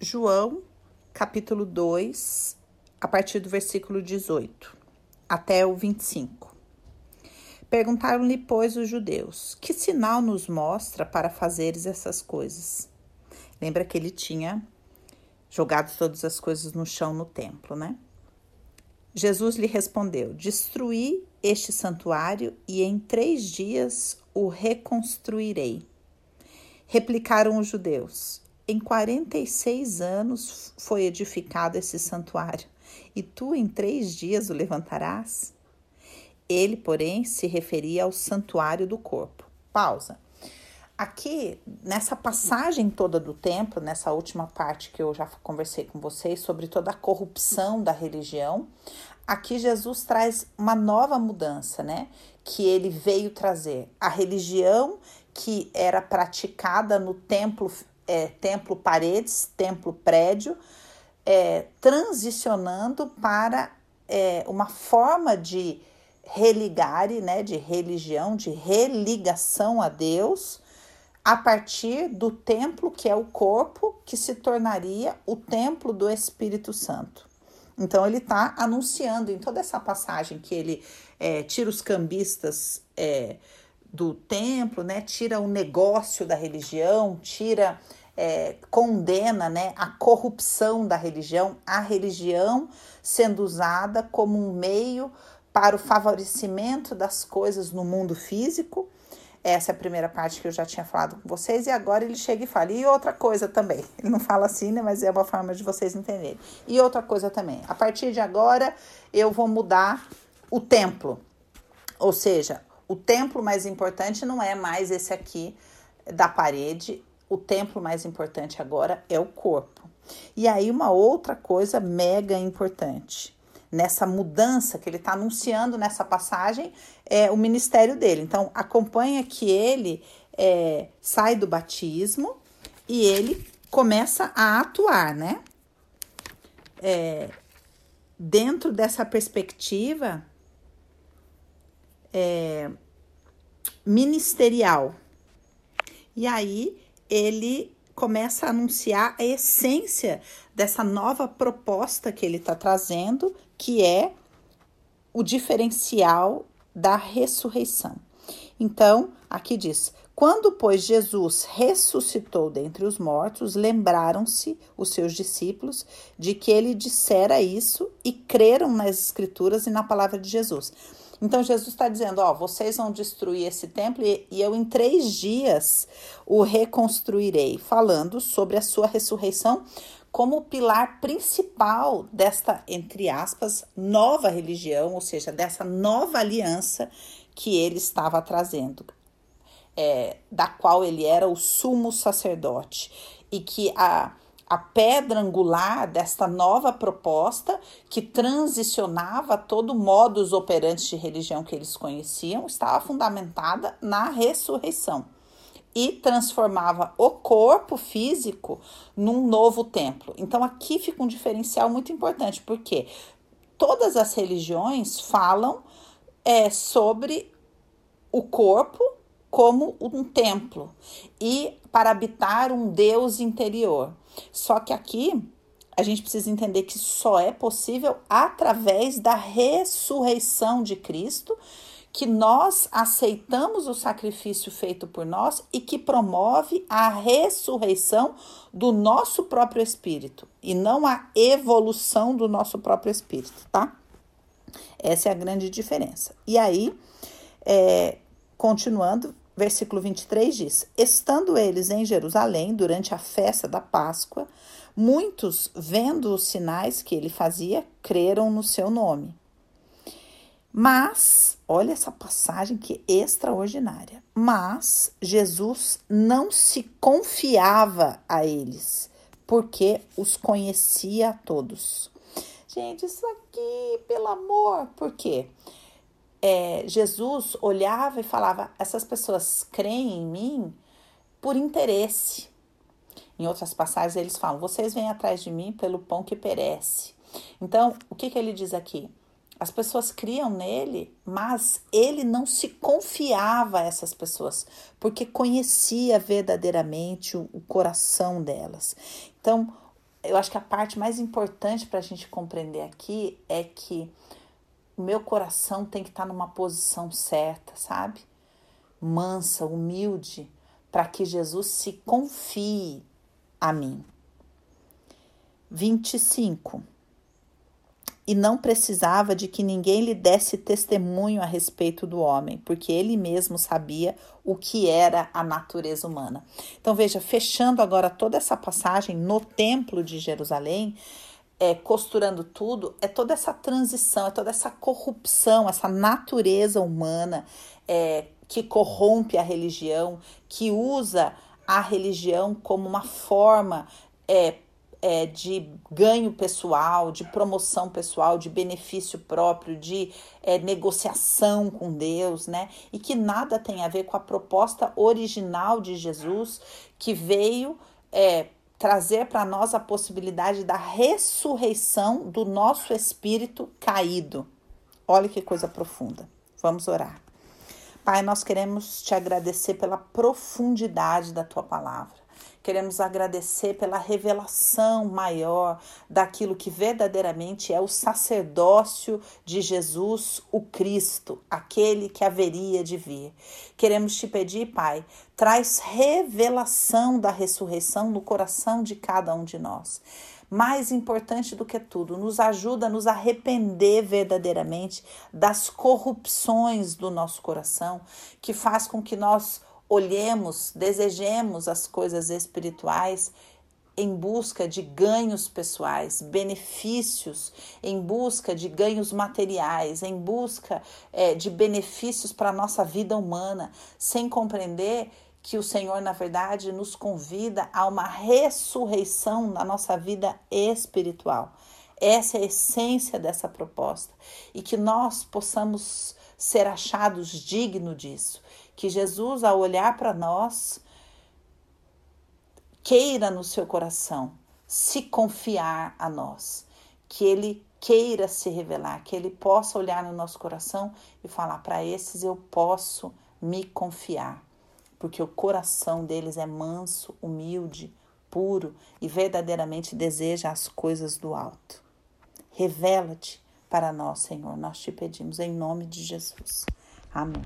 João, capítulo 2, a partir do versículo 18 até o 25. Perguntaram-lhe, pois, os judeus: Que sinal nos mostra para fazeres essas coisas? Lembra que ele tinha jogado todas as coisas no chão no templo, né? Jesus lhe respondeu: Destruí este santuário e em três dias o reconstruirei. Replicaram os judeus: em 46 anos foi edificado esse santuário, e tu em três dias o levantarás? Ele, porém, se referia ao santuário do corpo. Pausa. Aqui, nessa passagem toda do templo, nessa última parte que eu já conversei com vocês sobre toda a corrupção da religião, aqui Jesus traz uma nova mudança, né? Que ele veio trazer. A religião que era praticada no templo é, templo paredes, templo prédio, é, transicionando para é, uma forma de religare, né, de religião, de religação a Deus, a partir do templo que é o corpo, que se tornaria o templo do Espírito Santo. Então ele está anunciando em toda essa passagem que ele é, tira os cambistas é, do templo, né? Tira o negócio da religião, tira, é, condena, né? A corrupção da religião, a religião sendo usada como um meio para o favorecimento das coisas no mundo físico. Essa é a primeira parte que eu já tinha falado com vocês, e agora ele chega e fala. E outra coisa também, ele não fala assim, né? Mas é uma forma de vocês entenderem. E outra coisa também, a partir de agora eu vou mudar o templo. Ou seja, o templo mais importante não é mais esse aqui da parede, o templo mais importante agora é o corpo. E aí, uma outra coisa mega importante nessa mudança que ele está anunciando nessa passagem é o ministério dele. Então, acompanha que ele é, sai do batismo e ele começa a atuar, né? É, dentro dessa perspectiva, é, ministerial. E aí ele começa a anunciar a essência dessa nova proposta que ele está trazendo, que é o diferencial da ressurreição. Então, aqui diz: quando, pois, Jesus ressuscitou dentre os mortos, lembraram-se os seus discípulos de que ele dissera isso e creram nas Escrituras e na palavra de Jesus. Então Jesus está dizendo: Ó, vocês vão destruir esse templo e, e eu em três dias o reconstruirei, falando sobre a sua ressurreição como pilar principal desta, entre aspas, nova religião, ou seja, dessa nova aliança que ele estava trazendo, é, da qual ele era o sumo sacerdote, e que a a pedra angular desta nova proposta que transicionava todo o modus operandi de religião que eles conheciam, estava fundamentada na ressurreição e transformava o corpo físico num novo templo. Então aqui fica um diferencial muito importante, porque todas as religiões falam é, sobre o corpo como um templo e para habitar um Deus interior. Só que aqui a gente precisa entender que só é possível através da ressurreição de Cristo, que nós aceitamos o sacrifício feito por nós e que promove a ressurreição do nosso próprio espírito e não a evolução do nosso próprio espírito, tá? Essa é a grande diferença. E aí, é, continuando, versículo 23 diz: Estando eles em Jerusalém durante a festa da Páscoa, muitos, vendo os sinais que ele fazia, creram no seu nome. Mas, olha essa passagem que é extraordinária. Mas Jesus não se confiava a eles, porque os conhecia a todos. Gente, isso aqui, pelo amor, por quê? É, Jesus olhava e falava: essas pessoas creem em mim por interesse. Em outras passagens, eles falam: vocês vêm atrás de mim pelo pão que perece. Então, o que, que ele diz aqui? As pessoas criam nele, mas ele não se confiava a essas pessoas, porque conhecia verdadeiramente o, o coração delas. Então, eu acho que a parte mais importante para a gente compreender aqui é que o meu coração tem que estar tá numa posição certa, sabe? Mansa, humilde, para que Jesus se confie a mim. 25 e não precisava de que ninguém lhe desse testemunho a respeito do homem, porque ele mesmo sabia o que era a natureza humana. Então veja, fechando agora toda essa passagem no templo de Jerusalém, é, costurando tudo, é toda essa transição, é toda essa corrupção, essa natureza humana é, que corrompe a religião, que usa a religião como uma forma é, é, de ganho pessoal, de promoção pessoal, de benefício próprio, de é, negociação com Deus, né? E que nada tem a ver com a proposta original de Jesus, que veio é, trazer para nós a possibilidade da ressurreição do nosso espírito caído. Olha que coisa profunda. Vamos orar. Pai, nós queremos te agradecer pela profundidade da tua palavra. Queremos agradecer pela revelação maior daquilo que verdadeiramente é o sacerdócio de Jesus, o Cristo, aquele que haveria de vir. Queremos te pedir, Pai, traz revelação da ressurreição no coração de cada um de nós mais importante do que tudo, nos ajuda a nos arrepender verdadeiramente das corrupções do nosso coração, que faz com que nós olhemos, desejemos as coisas espirituais em busca de ganhos pessoais, benefícios, em busca de ganhos materiais, em busca é, de benefícios para a nossa vida humana, sem compreender que o Senhor, na verdade, nos convida a uma ressurreição na nossa vida espiritual. Essa é a essência dessa proposta e que nós possamos ser achados dignos disso que Jesus, ao olhar para nós, queira no seu coração se confiar a nós, que ele queira se revelar, que ele possa olhar no nosso coração e falar: para esses eu posso me confiar, porque o coração deles é manso, humilde, puro e verdadeiramente deseja as coisas do alto. Revela-te para nós, Senhor, nós te pedimos em nome de Jesus. Amém.